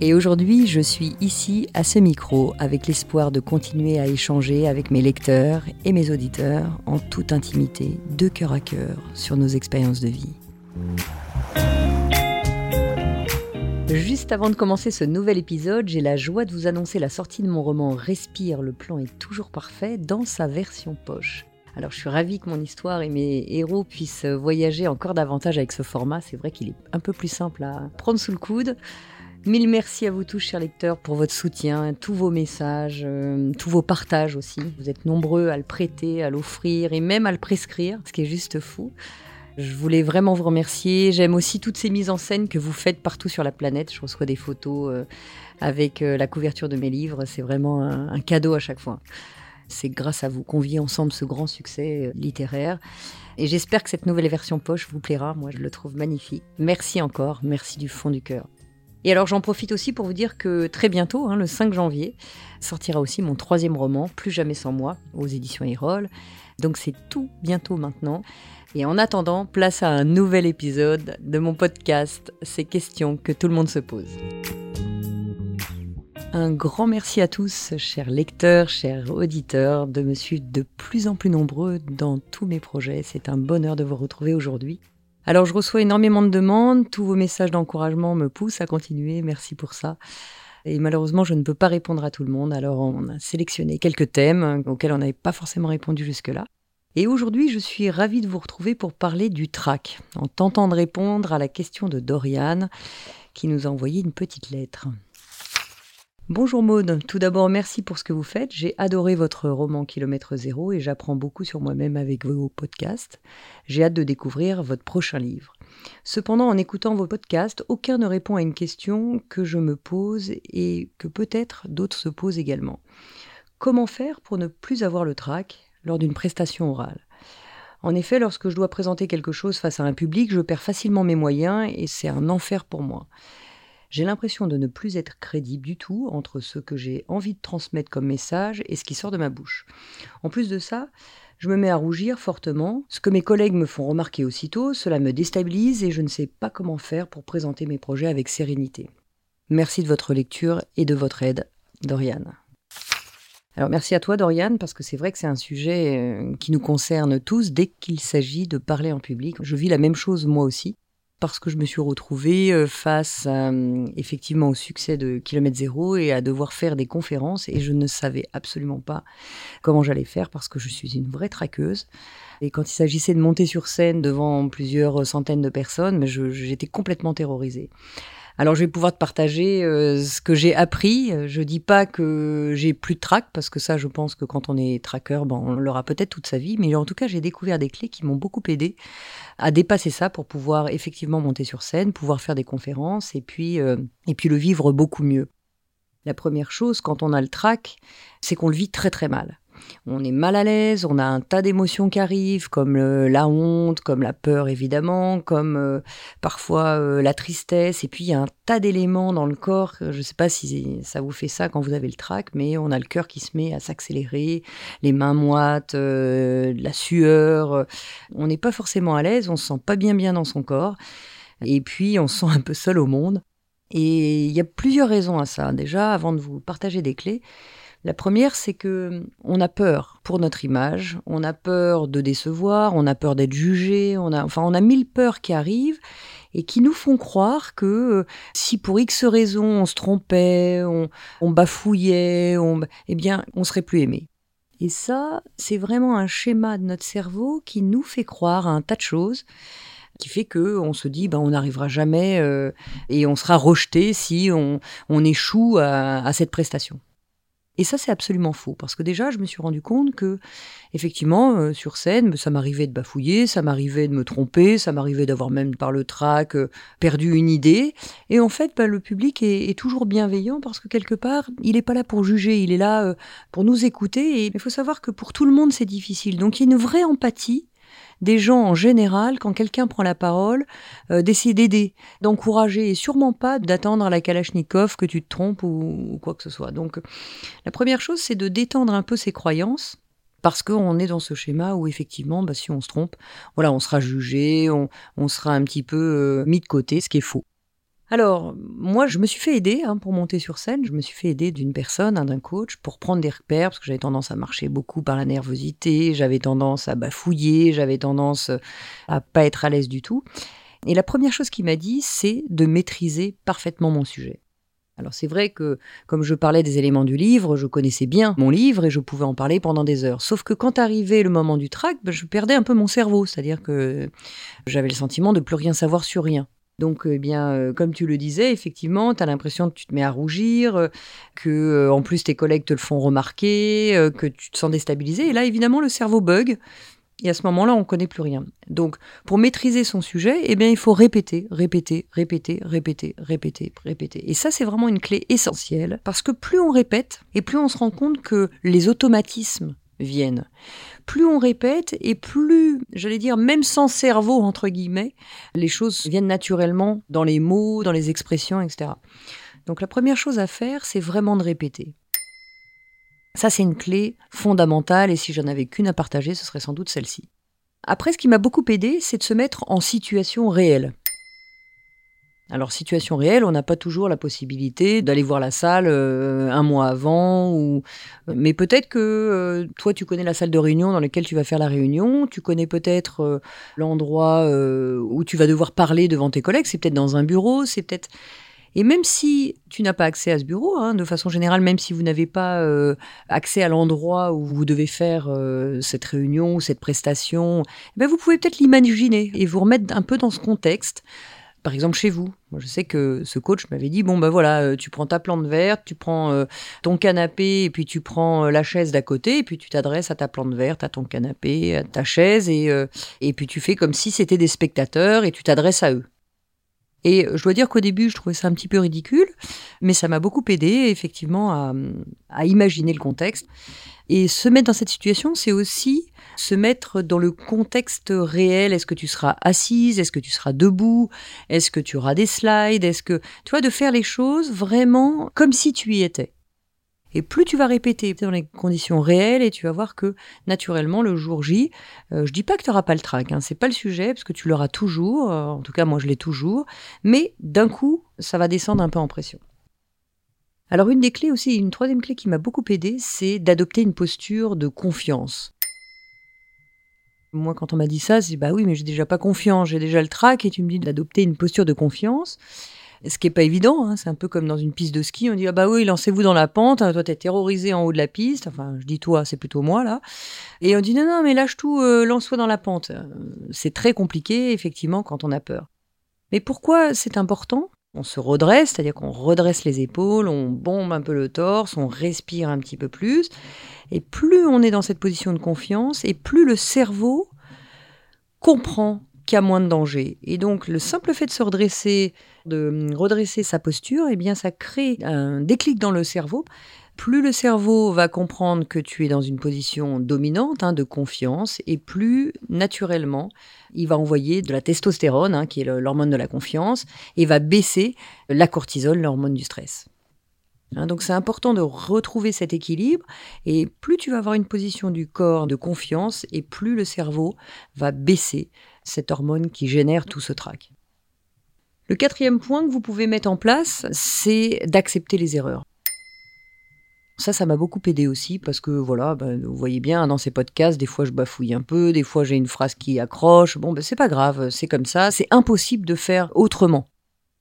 Et aujourd'hui, je suis ici à ce micro avec l'espoir de continuer à échanger avec mes lecteurs et mes auditeurs en toute intimité, de cœur à cœur, sur nos expériences de vie. Juste avant de commencer ce nouvel épisode, j'ai la joie de vous annoncer la sortie de mon roman Respire, le plan est toujours parfait dans sa version poche. Alors je suis ravie que mon histoire et mes héros puissent voyager encore davantage avec ce format. C'est vrai qu'il est un peu plus simple à prendre sous le coude. Mille merci à vous tous, chers lecteurs, pour votre soutien, tous vos messages, euh, tous vos partages aussi. Vous êtes nombreux à le prêter, à l'offrir et même à le prescrire, ce qui est juste fou. Je voulais vraiment vous remercier. J'aime aussi toutes ces mises en scène que vous faites partout sur la planète. Je reçois des photos euh, avec euh, la couverture de mes livres. C'est vraiment un, cadeau à chaque fois. C'est grâce à vous qu'on vit ensemble ce grand succès littéraire. Et j'espère que cette nouvelle version poche vous plaira. Moi, je le trouve magnifique. Merci encore. Merci du fond du cœur. Et alors j'en profite aussi pour vous dire que très bientôt, hein, le 5 janvier, sortira aussi mon troisième roman, Plus jamais sans moi, aux éditions Erol. Donc c'est tout bientôt maintenant. Et en attendant, place à un nouvel épisode de mon podcast, ces questions que tout le monde se pose. Un grand merci à tous, chers lecteurs, chers auditeurs, de me suivre de plus en plus nombreux dans tous mes projets. C'est un bonheur de vous retrouver aujourd'hui. Alors je reçois énormément de demandes, tous vos messages d'encouragement me poussent à continuer, merci pour ça. Et malheureusement, je ne peux pas répondre à tout le monde, alors on a sélectionné quelques thèmes auxquels on n'avait pas forcément répondu jusque-là. Et aujourd'hui, je suis ravie de vous retrouver pour parler du trac, en tentant de répondre à la question de Doriane, qui nous a envoyé une petite lettre. Bonjour Maude, tout d'abord merci pour ce que vous faites. J'ai adoré votre roman Kilomètre Zéro et j'apprends beaucoup sur moi-même avec vos podcasts. J'ai hâte de découvrir votre prochain livre. Cependant, en écoutant vos podcasts, aucun ne répond à une question que je me pose et que peut-être d'autres se posent également. Comment faire pour ne plus avoir le trac lors d'une prestation orale? En effet, lorsque je dois présenter quelque chose face à un public, je perds facilement mes moyens et c'est un enfer pour moi. J'ai l'impression de ne plus être crédible du tout entre ce que j'ai envie de transmettre comme message et ce qui sort de ma bouche. En plus de ça, je me mets à rougir fortement. Ce que mes collègues me font remarquer aussitôt, cela me déstabilise et je ne sais pas comment faire pour présenter mes projets avec sérénité. Merci de votre lecture et de votre aide, Doriane. Alors merci à toi Doriane parce que c'est vrai que c'est un sujet euh, qui nous concerne tous dès qu'il s'agit de parler en public. Je vis la même chose moi aussi parce que je me suis retrouvée euh, face euh, effectivement au succès de Kilomètre Zéro et à devoir faire des conférences et je ne savais absolument pas comment j'allais faire parce que je suis une vraie traqueuse. Et quand il s'agissait de monter sur scène devant plusieurs centaines de personnes, j'étais complètement terrorisée. Alors je vais pouvoir te partager euh, ce que j'ai appris. Je dis pas que j'ai plus de trac parce que ça, je pense que quand on est tracker, ben, on l'aura peut-être toute sa vie. Mais en tout cas, j'ai découvert des clés qui m'ont beaucoup aidé à dépasser ça pour pouvoir effectivement monter sur scène, pouvoir faire des conférences et puis euh, et puis le vivre beaucoup mieux. La première chose quand on a le trac, c'est qu'on le vit très très mal on est mal à l'aise, on a un tas d'émotions qui arrivent, comme la honte, comme la peur évidemment, comme euh, parfois euh, la tristesse, et puis il y a un tas d'éléments dans le corps, je ne sais pas si ça vous fait ça quand vous avez le trac, mais on a le cœur qui se met à s'accélérer, les mains moites, euh, la sueur, on n'est pas forcément à l'aise, on se sent pas bien bien dans son corps, et puis on se sent un peu seul au monde. Et il y a plusieurs raisons à ça. Déjà, avant de vous partager des clés, la première, c'est que on a peur pour notre image, on a peur de décevoir, on a peur d'être jugé, on a, enfin, on a mille peurs qui arrivent et qui nous font croire que euh, si pour X raisons on se trompait, on, bafouillait, on, eh bien, on serait plus aimé. Et ça, c'est vraiment un schéma de notre cerveau qui nous fait croire à un tas de choses qui fait que on se dit ben on n'arrivera jamais euh, et on sera rejeté si on, on échoue à, cette prestation. Et ça, c'est absolument faux, parce que déjà, je me suis rendu compte que, effectivement, euh, sur scène, ça m'arrivait de bafouiller, ça m'arrivait de me tromper, ça m'arrivait d'avoir même par le trac euh, perdu une idée. Et en fait, ben, le public est, toujours bienveillant parce que quelque part, il n'est pas là pour juger, il est là pour nous écouter. Et il faut savoir que pour tout le monde, c'est difficile. Donc, il y a une vraie empathie des gens en général, quand quelqu'un prend la parole, euh, d'essayer d'aider, d'encourager et sûrement pas d'attendre à la Kalachnikov que tu te trompes ou, quoi que ce soit. Donc la première chose, c'est de détendre un peu ses croyances parce qu'on est dans ce schéma où effectivement, bah, si on se trompe, voilà, on sera jugé, on, sera un petit peu euh, mis de côté, ce qui est faux. Alors, moi, je me suis fait aider hein, pour monter sur scène. Je me suis fait aider d'une personne, hein, d'un coach, pour prendre des repères, parce que j'avais tendance à marcher beaucoup par la nervosité, j'avais tendance à bafouiller, j'avais tendance à pas être à l'aise du tout. Et la première chose qu'il m'a dit, c'est de maîtriser parfaitement mon sujet. Alors c'est vrai que, comme je parlais des éléments du livre, je connaissais bien mon livre et je pouvais en parler pendant des heures. Sauf que quand arrivait le moment du trac, ben, je perdais un peu mon cerveau, c'est-à-dire que j'avais le sentiment de plus rien savoir sur rien. Donc, eh bien, euh, comme tu le disais, effectivement, tu as l'impression que tu te mets à rougir, euh, que euh, en plus tes collègues te le font remarquer, que tu te sens déstabilisé. Et là, évidemment, le cerveau bug. Et à ce moment-là, on ne connaît plus rien. Donc, pour maîtriser son sujet, eh bien, il faut répéter, répéter, répéter, répéter, répéter, répéter. Et ça, c'est vraiment une clé essentielle, parce que plus on répète, et plus on se rend compte que les automatismes viennent plus on répète et plus, j'allais dire, même sans cerveau, entre guillemets, les choses viennent naturellement dans les mots, dans les expressions, etc. Donc la première chose à faire, c'est vraiment de répéter. Ça, c'est une clé fondamentale et si j'en avais qu'une à partager, ce serait sans doute celle-ci. Après, ce qui m'a beaucoup aidé, c'est de se mettre en situation réelle. Alors, situation réelle, on n'a pas toujours la possibilité d'aller voir la salle euh, un mois avant, ou... mais peut-être que euh, toi, tu connais la salle de réunion dans laquelle tu vas faire la réunion, tu connais peut-être euh, l'endroit où tu vas devoir parler devant tes collègues, c'est peut-être dans un bureau, c'est peut-être... Et même si tu n'as pas accès à ce bureau, hein, de façon générale, même si vous n'avez pas accès à l'endroit où vous devez faire cette réunion ou cette prestation, eh ben vous pouvez peut-être l'imaginer et vous remettre un peu dans ce contexte par exemple chez vous. Moi, je sais que ce coach m'avait dit bon ben voilà, euh, tu prends ta plante verte, tu prends euh, ton canapé et puis tu prends euh, la chaise d'à côté et puis tu t'adresses à ta plante verte, à ton canapé, à ta chaise et et puis tu fais comme si c'était des spectateurs et tu t'adresses à eux. Et je dois dire qu'au début, je trouvais ça un petit peu ridicule, mais ça m'a beaucoup aidé effectivement à, imaginer le contexte. Et se mettre dans cette situation, c'est aussi se mettre dans le contexte réel. Est-ce que tu seras assise? Est-ce que tu seras debout? Est-ce que tu auras des slides? Est-ce que tu vois de faire les choses vraiment comme si tu y étais. Et plus tu vas répéter dans les conditions réelles, et tu vas voir que naturellement le jour J, euh, je dis pas que tu n'auras pas le trac, hein, c'est pas le sujet parce que tu l'auras toujours. Euh, en tout cas, moi je l'ai toujours. Mais d'un coup, ça va descendre un peu en pression. Alors une des clés aussi, une troisième clé qui m'a beaucoup aidé, c'est d'adopter une posture de confiance. Moi, quand on m'a dit ça, c'est bah oui, mais j'ai déjà pas confiance, j'ai déjà le trac, et tu me dis d'adopter une posture de confiance. Ce qui est pas évident, hein, c'est un peu comme dans une piste de ski, on dit ah bah oui, lancez-vous dans la pente, hein, toi t'es terrorisé en haut de la piste, enfin je dis toi, c'est plutôt moi là, et on dit non non mais lâche tout, euh, lance-toi dans la pente. Euh, c'est très compliqué effectivement quand on a peur. Mais pourquoi c'est important? On se redresse, c'est-à-dire qu'on redresse les épaules, on bombe un peu le torse, on respire un petit peu plus. Et plus on est dans cette position de confiance, et plus le cerveau comprend qu'il y a moins de danger. Et donc le simple fait de se redresser, de redresser sa posture, eh bien ça crée un déclic dans le cerveau. Plus le cerveau va comprendre que tu es dans une position dominante, hein, de confiance, et plus naturellement, il va envoyer de la testostérone, hein, qui est l'hormone de la confiance, et va baisser la cortisol, l'hormone du stress. Hein, donc c'est important de retrouver cet équilibre et plus tu vas avoir une position du corps de confiance et plus le cerveau va baisser cette hormone qui génère tout ce trac. Le quatrième point que vous pouvez mettre en place, c'est d'accepter les erreurs. Ça, ça m'a beaucoup aidé aussi parce que voilà, ben, vous voyez bien dans ces podcasts, des fois je bafouille un peu, des fois j'ai une phrase qui accroche. Bon, ben, c'est pas grave, c'est comme ça. C'est impossible de faire autrement.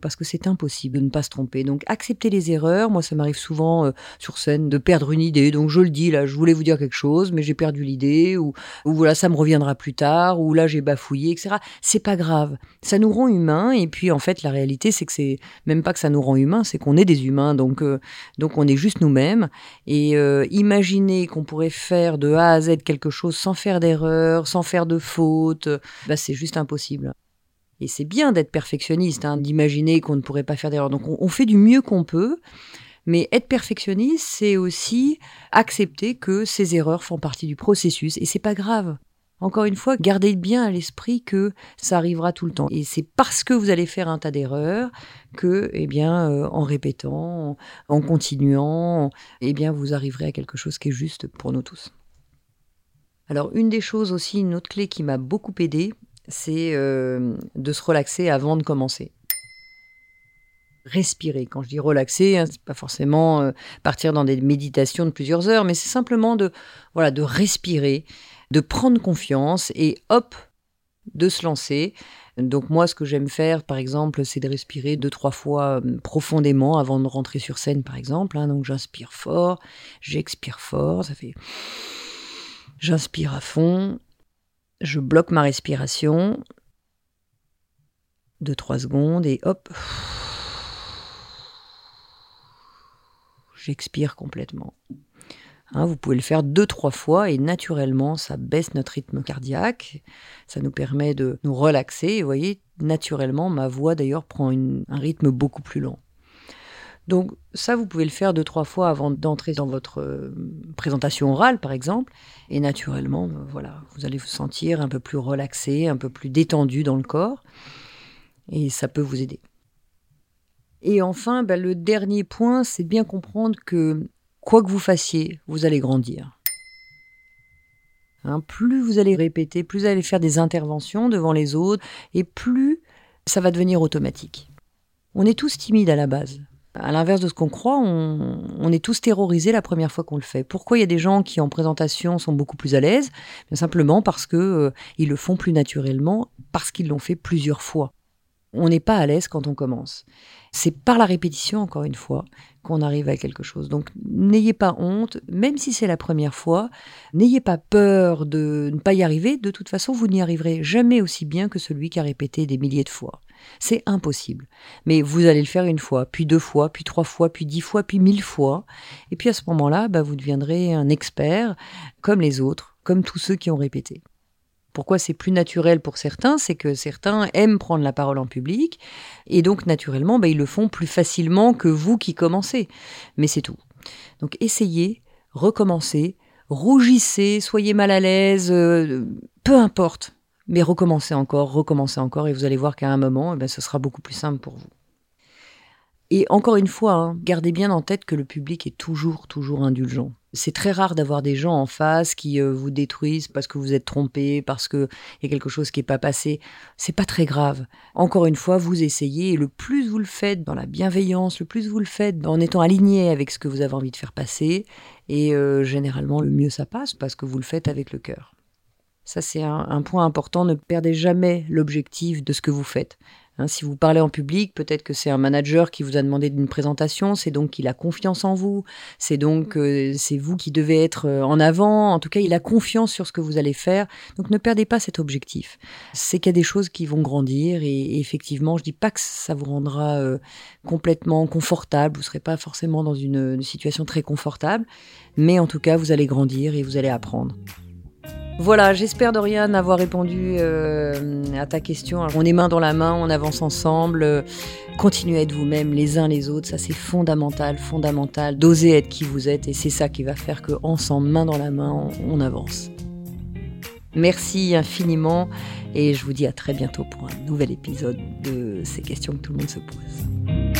Parce que c'est impossible de ne pas se tromper. Donc acceptez les erreurs. Moi, ça m'arrive souvent euh, sur scène de perdre une idée. Donc je le dis là, je voulais vous dire quelque chose, mais j'ai perdu l'idée, ou, ou voilà, ça me reviendra plus tard, ou là j'ai bafouillé, etc. C'est pas grave. Ça nous rend humains. Et puis en fait, la réalité, c'est que c'est même pas que ça nous rend humains, c'est qu'on est des humains. Donc euh, donc on est juste nous-mêmes. Et euh, imaginer qu'on pourrait faire de A à Z quelque chose sans faire d'erreur, sans faire de faute, bah, c'est juste impossible. Et c'est bien d'être perfectionniste, hein, d'imaginer qu'on ne pourrait pas faire d'erreur. Donc on, fait du mieux qu'on peut. Mais être perfectionniste, c'est aussi accepter que ces erreurs font partie du processus et c'est pas grave. Encore une fois, gardez bien à l'esprit que ça arrivera tout le temps. Et c'est parce que vous allez faire un tas d'erreurs que, eh bien, euh, en répétant, en continuant, eh bien, vous arriverez à quelque chose qui est juste pour nous tous. Alors, une des choses aussi, une autre clé qui m'a beaucoup aidé, c'est euh, de se relaxer avant de commencer. Respirer. Quand je dis relaxer, hein, c'est pas forcément euh, partir dans des méditations de plusieurs heures, mais c'est simplement de voilà de respirer, de prendre confiance et hop de se lancer. Donc moi, ce que j'aime faire, par exemple, c'est de respirer deux trois fois euh, profondément avant de rentrer sur scène, par exemple. Hein. Donc j'inspire fort, j'expire fort, ça fait j'inspire à fond, je bloque ma respiration. de 3 secondes et hop. J'expire complètement. Hein, vous pouvez le faire deux, trois fois et naturellement, ça baisse notre rythme cardiaque. Ça nous permet de nous relaxer. Et vous voyez, naturellement, ma voix d'ailleurs prend un rythme beaucoup plus lent. Donc ça, vous pouvez le faire deux, trois fois avant d'entrer dans votre euh, présentation orale, par exemple. Et naturellement, euh, voilà, vous allez vous sentir un peu plus relaxé, un peu plus détendu dans le corps. Et ça peut vous aider. Et enfin, bah, le dernier point, c'est bien comprendre que quoi que vous fassiez, vous allez grandir. Hein, plus vous allez répéter, plus vous allez faire des interventions devant les autres, et plus ça va devenir automatique. On est tous timides à la base. À l'inverse de ce qu'on croit, on, est tous terrorisés la première fois qu'on le fait. Pourquoi il y a des gens qui en présentation sont beaucoup plus à l'aise? Simplement parce que euh, ils le font plus naturellement, parce qu'ils l'ont fait plusieurs fois. On n'est pas à l'aise quand on commence. C'est par la répétition, encore une fois, qu'on arrive à quelque chose. Donc n'ayez pas honte, même si c'est la première fois, n'ayez pas peur de ne pas y arriver. De toute façon, vous n'y arriverez jamais aussi bien que celui qui a répété des milliers de fois. C'est impossible. Mais vous allez le faire une fois, puis deux fois, puis trois fois, puis dix fois, puis mille fois. Et puis à ce moment-là, bah, vous deviendrez un expert comme les autres, comme tous ceux qui ont répété. Pourquoi c'est plus naturel pour certains C'est que certains aiment prendre la parole en public, et donc naturellement, bah, ils le font plus facilement que vous qui commencez. Mais c'est tout. Donc essayez, recommencez, rougissez, soyez mal à l'aise, euh, peu importe mais recommencez encore, recommencez encore, et vous allez voir qu'à un moment, eh ben, ce sera beaucoup plus simple pour vous. Et encore une fois, hein, gardez bien en tête que le public est toujours, toujours indulgent. C'est très rare d'avoir des gens en face qui euh, vous détruisent parce que vous êtes trompé, parce qu'il y a quelque chose qui n'est pas passé. C'est pas très grave. Encore une fois, vous essayez et le plus vous le faites dans la bienveillance, le plus vous le faites en étant aligné avec ce que vous avez envie de faire passer, et euh, généralement le mieux ça passe parce que vous le faites avec le cœur. Ça, c'est un, point important. Ne perdez jamais l'objectif de ce que vous faites. Hein, si vous parlez en public, peut-être que c'est un manager qui vous a demandé d'une présentation, c'est donc qu'il a confiance en vous, c'est donc euh, c'est vous qui devez être euh, en avant, en tout cas il a confiance sur ce que vous allez faire, donc ne perdez pas cet objectif. C'est qu'il y a des choses qui vont grandir et, effectivement je dis pas que ça vous rendra euh, complètement confortable, vous serez pas forcément dans une situation très confortable, mais en tout cas vous allez grandir et vous allez apprendre. Voilà, j'espère Dorian avoir répondu euh, à ta question. on est main dans la main, on avance ensemble. continuez à être vous-même les uns les autres, ça c'est fondamental, fondamental. D'oser être qui vous êtes et c'est ça qui va faire que ensemble, main dans la main, on avance. Merci infiniment et je vous dis à très bientôt pour un nouvel épisode de ces questions que tout le monde se pose.